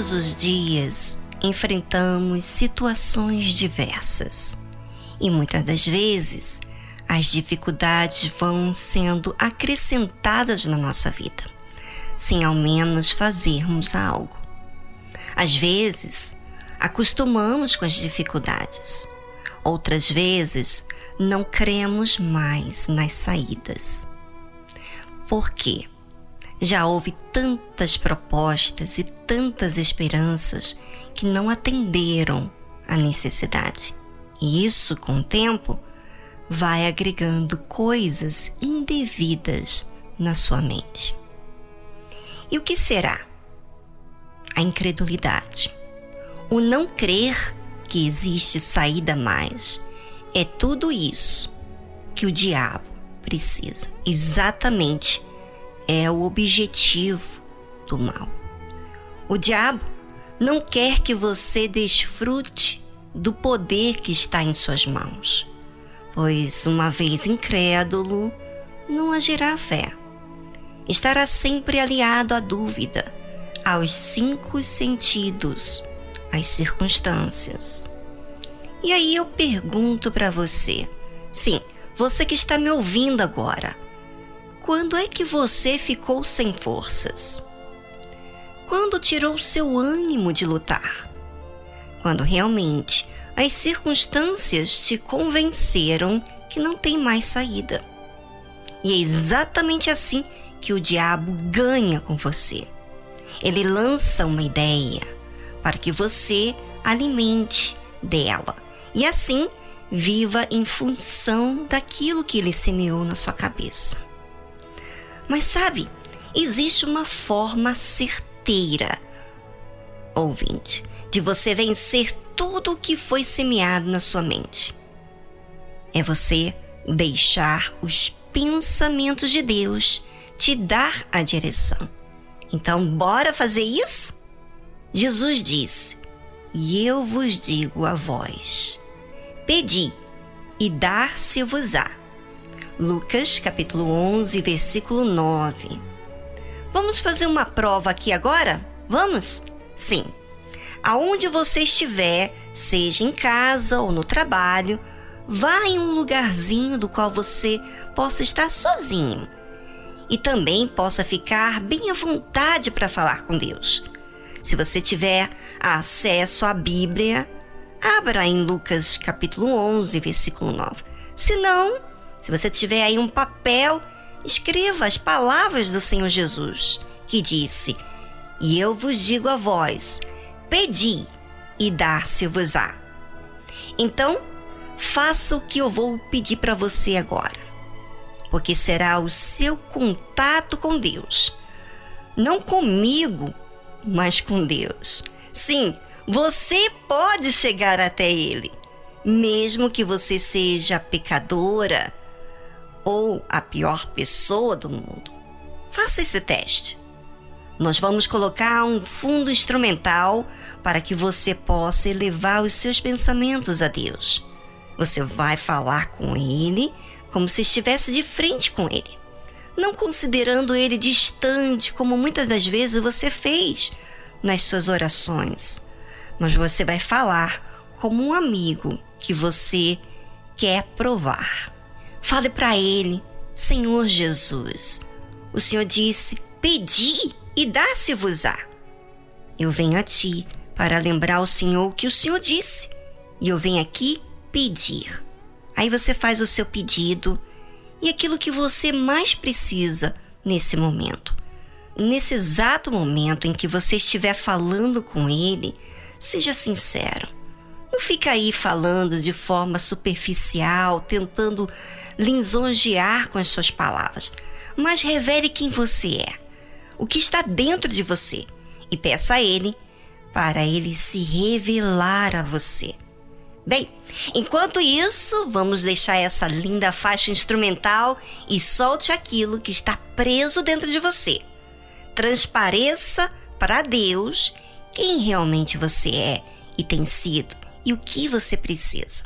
Todos os dias enfrentamos situações diversas e muitas das vezes as dificuldades vão sendo acrescentadas na nossa vida, sem ao menos fazermos algo. Às vezes, acostumamos com as dificuldades, outras vezes, não cremos mais nas saídas. Por quê? Já houve tantas propostas e tantas esperanças que não atenderam à necessidade. E isso, com o tempo, vai agregando coisas indevidas na sua mente. E o que será? A incredulidade. O não crer que existe saída mais é tudo isso que o diabo precisa. Exatamente é o objetivo do mal. O diabo não quer que você desfrute do poder que está em suas mãos, pois, uma vez incrédulo, não agirá a fé. Estará sempre aliado à dúvida, aos cinco sentidos, às circunstâncias. E aí eu pergunto para você, sim, você que está me ouvindo agora, quando é que você ficou sem forças? Quando tirou seu ânimo de lutar? Quando realmente as circunstâncias te convenceram que não tem mais saída. E é exatamente assim que o diabo ganha com você. Ele lança uma ideia para que você alimente dela e assim viva em função daquilo que ele semeou na sua cabeça. Mas sabe, existe uma forma certeira, ouvinte, de você vencer tudo o que foi semeado na sua mente. É você deixar os pensamentos de Deus te dar a direção. Então, bora fazer isso? Jesus disse: E eu vos digo a vós: Pedi, e dar-se-vos-á Lucas capítulo 11, versículo 9. Vamos fazer uma prova aqui agora? Vamos? Sim. Aonde você estiver, seja em casa ou no trabalho, vá em um lugarzinho do qual você possa estar sozinho e também possa ficar bem à vontade para falar com Deus. Se você tiver acesso à Bíblia, abra em Lucas capítulo 11, versículo 9. Se não, se você tiver aí um papel, escreva as palavras do Senhor Jesus, que disse: E eu vos digo a vós: pedi e dar-se-vos-á. Então, faça o que eu vou pedir para você agora, porque será o seu contato com Deus. Não comigo, mas com Deus. Sim, você pode chegar até Ele, mesmo que você seja pecadora ou a pior pessoa do mundo. Faça esse teste. Nós vamos colocar um fundo instrumental para que você possa elevar os seus pensamentos a Deus. Você vai falar com Ele como se estivesse de frente com Ele, não considerando Ele distante, como muitas das vezes você fez nas suas orações, mas você vai falar como um amigo que você quer provar. Fale para ele: Senhor Jesus, o Senhor disse: Pedi e dá-se-vos-á. Eu venho a ti para lembrar ao Senhor o que o Senhor disse, e eu venho aqui pedir. Aí você faz o seu pedido e aquilo que você mais precisa nesse momento. Nesse exato momento em que você estiver falando com ele, seja sincero. Não fica aí falando de forma superficial, tentando lisonjear com as suas palavras, mas revele quem você é, o que está dentro de você e peça a Ele para Ele se revelar a você. Bem, enquanto isso, vamos deixar essa linda faixa instrumental e solte aquilo que está preso dentro de você. Transpareça para Deus quem realmente você é e tem sido e o que você precisa.